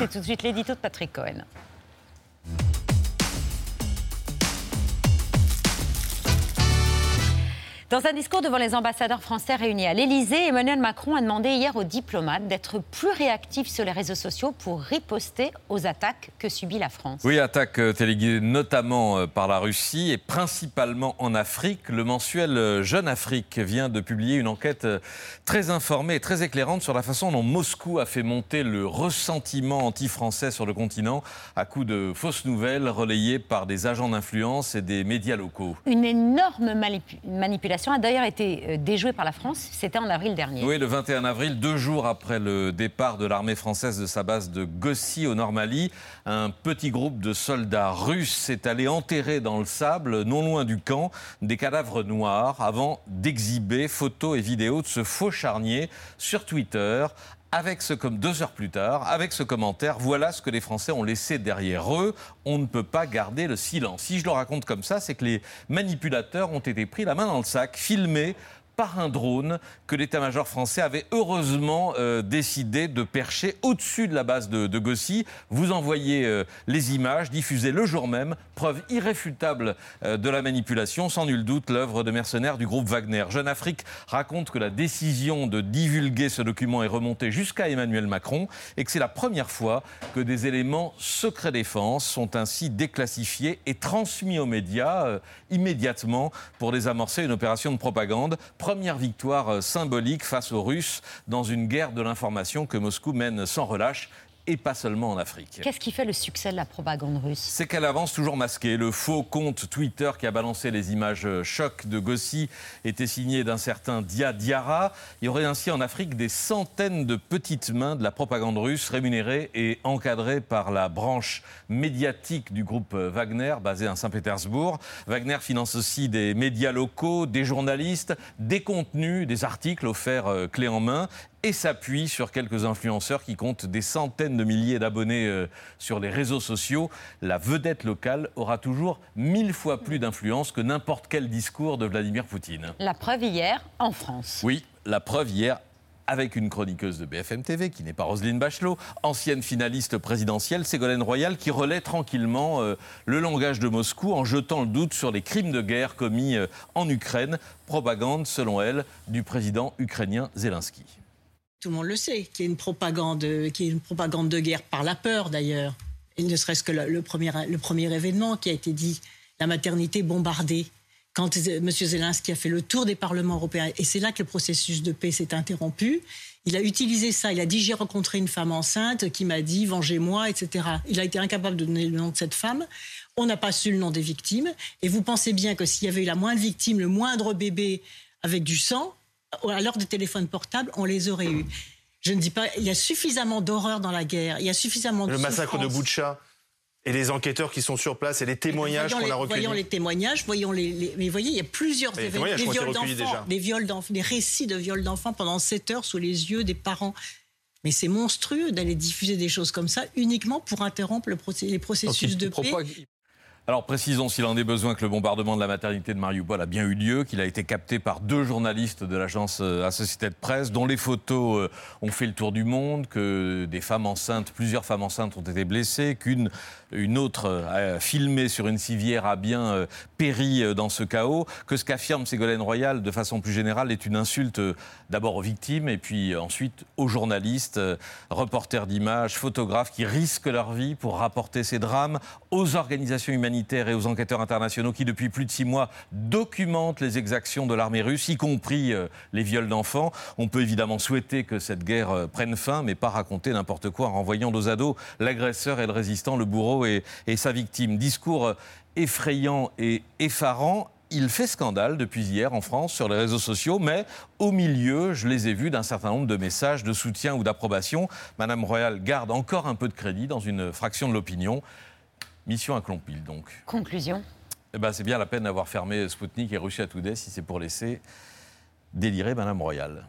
C'est tout de suite l'édito de Patrick Cohen. Dans un discours devant les ambassadeurs français réunis à l'Élysée, Emmanuel Macron a demandé hier aux diplomates d'être plus réactifs sur les réseaux sociaux pour riposter aux attaques que subit la France. Oui, attaques euh, téléguidées notamment euh, par la Russie et principalement en Afrique. Le mensuel euh, Jeune Afrique vient de publier une enquête très informée et très éclairante sur la façon dont Moscou a fait monter le ressentiment anti-français sur le continent à coup de fausses nouvelles relayées par des agents d'influence et des médias locaux. Une énorme manipulation a d'ailleurs été euh, déjouée par la France. C'était en avril dernier. Oui, le 21 avril, deux jours après le départ de l'armée française de sa base de Gossi au Nord-Mali, un petit groupe de soldats russes s'est allé enterrer dans le sable, non loin du camp, des cadavres noirs avant d'exhiber photos et vidéos de ce faux charnier sur Twitter avec ce comme deux heures plus tard, avec ce commentaire, voilà ce que les Français ont laissé derrière eux. On ne peut pas garder le silence. Si je le raconte comme ça, c'est que les manipulateurs ont été pris la main dans le sac, filmés par un drone que l'état-major français avait heureusement euh, décidé de percher au-dessus de la base de, de Gossy. Vous envoyez euh, les images diffusées le jour même, preuve irréfutable euh, de la manipulation, sans nul doute l'œuvre de mercenaires du groupe Wagner. Jeune Afrique raconte que la décision de divulguer ce document est remontée jusqu'à Emmanuel Macron et que c'est la première fois que des éléments secret défense sont ainsi déclassifiés et transmis aux médias immédiatement pour désamorcer une opération de propagande première victoire euh, symbolique face aux Russes dans une guerre de l'information que Moscou mène sans relâche et pas seulement en Afrique. Qu'est-ce qui fait le succès de la propagande russe? C'est qu'elle avance toujours masquée. Le faux compte Twitter qui a balancé les images choc de Gossi était signé d'un certain Dia Diara. Il y aurait ainsi en Afrique des centaines de petites mains de la propagande russe rémunérées et encadrées par la branche médiatique du groupe Wagner basé à Saint-Pétersbourg. Wagner finance aussi des médias locaux, des journalistes, des contenus, des articles offerts euh, clés en main et s'appuie sur quelques influenceurs qui comptent des centaines de milliers d'abonnés euh, sur les réseaux sociaux. La vedette locale aura toujours mille fois plus d'influence que n'importe quel discours de Vladimir Poutine. La preuve hier en France. Oui, la preuve hier avec une chroniqueuse de BFM TV, qui n'est pas Roselyne Bachelot, ancienne finaliste présidentielle, Ségolène Royal, qui relaie tranquillement euh, le langage de Moscou en jetant le doute sur les crimes de guerre commis euh, en Ukraine, propagande, selon elle, du président ukrainien Zelensky. Tout le monde le sait, qu'il y une propagande, une propagande de guerre par la peur d'ailleurs. Et ne serait-ce que le, premier, le premier événement qui a été dit, la maternité bombardée, quand M. Zelensky a fait le tour des parlements européens, et c'est là que le processus de paix s'est interrompu, il a utilisé ça. Il a dit J'ai rencontré une femme enceinte qui m'a dit Vengez-moi, etc. Il a été incapable de donner le nom de cette femme. On n'a pas su le nom des victimes. Et vous pensez bien que s'il y avait eu la moindre victime, le moindre bébé avec du sang, à l'heure des téléphones portables, on les aurait eus. Je ne dis pas, il y a suffisamment d'horreur dans la guerre, il y a suffisamment de Le massacre de Boucha et les enquêteurs qui sont sur place et les témoignages qu'on a recueillis. Voyons les témoignages, voyons les, mais voyez, il y a plusieurs événements, des viols d'enfants, des viols d'enfants, des récits de viols d'enfants pendant 7 heures sous les yeux des parents. Mais c'est monstrueux d'aller diffuser des choses comme ça uniquement pour interrompre le les processus de paix. Alors précisons s'il en est besoin que le bombardement de la maternité de Mariupol a bien eu lieu, qu'il a été capté par deux journalistes de l'agence euh, Associated Press, dont les photos euh, ont fait le tour du monde, que des femmes enceintes, plusieurs femmes enceintes ont été blessées, qu'une une autre euh, filmée sur une civière a bien péri dans ce chaos, que ce qu'affirme Ségolène Royal de façon plus générale est une insulte d'abord aux victimes et puis ensuite aux journalistes, reporters d'images, photographes qui risquent leur vie pour rapporter ces drames, aux organisations humanitaires et aux enquêteurs internationaux qui, depuis plus de six mois, documentent les exactions de l'armée russe, y compris euh, les viols d'enfants. On peut évidemment souhaiter que cette guerre euh, prenne fin, mais pas raconter n'importe quoi en renvoyant dos à dos l'agresseur et le résistant, le bourreau et, et sa victime. Discours euh, effrayant et effarant il fait scandale depuis hier en France sur les réseaux sociaux, mais au milieu, je les ai vus d'un certain nombre de messages de soutien ou d'approbation. Madame Royal garde encore un peu de crédit dans une fraction de l'opinion. Mission accomplie donc. Conclusion eh ben, C'est bien la peine d'avoir fermé Spoutnik et Russia Today si c'est pour laisser délirer Madame Royal.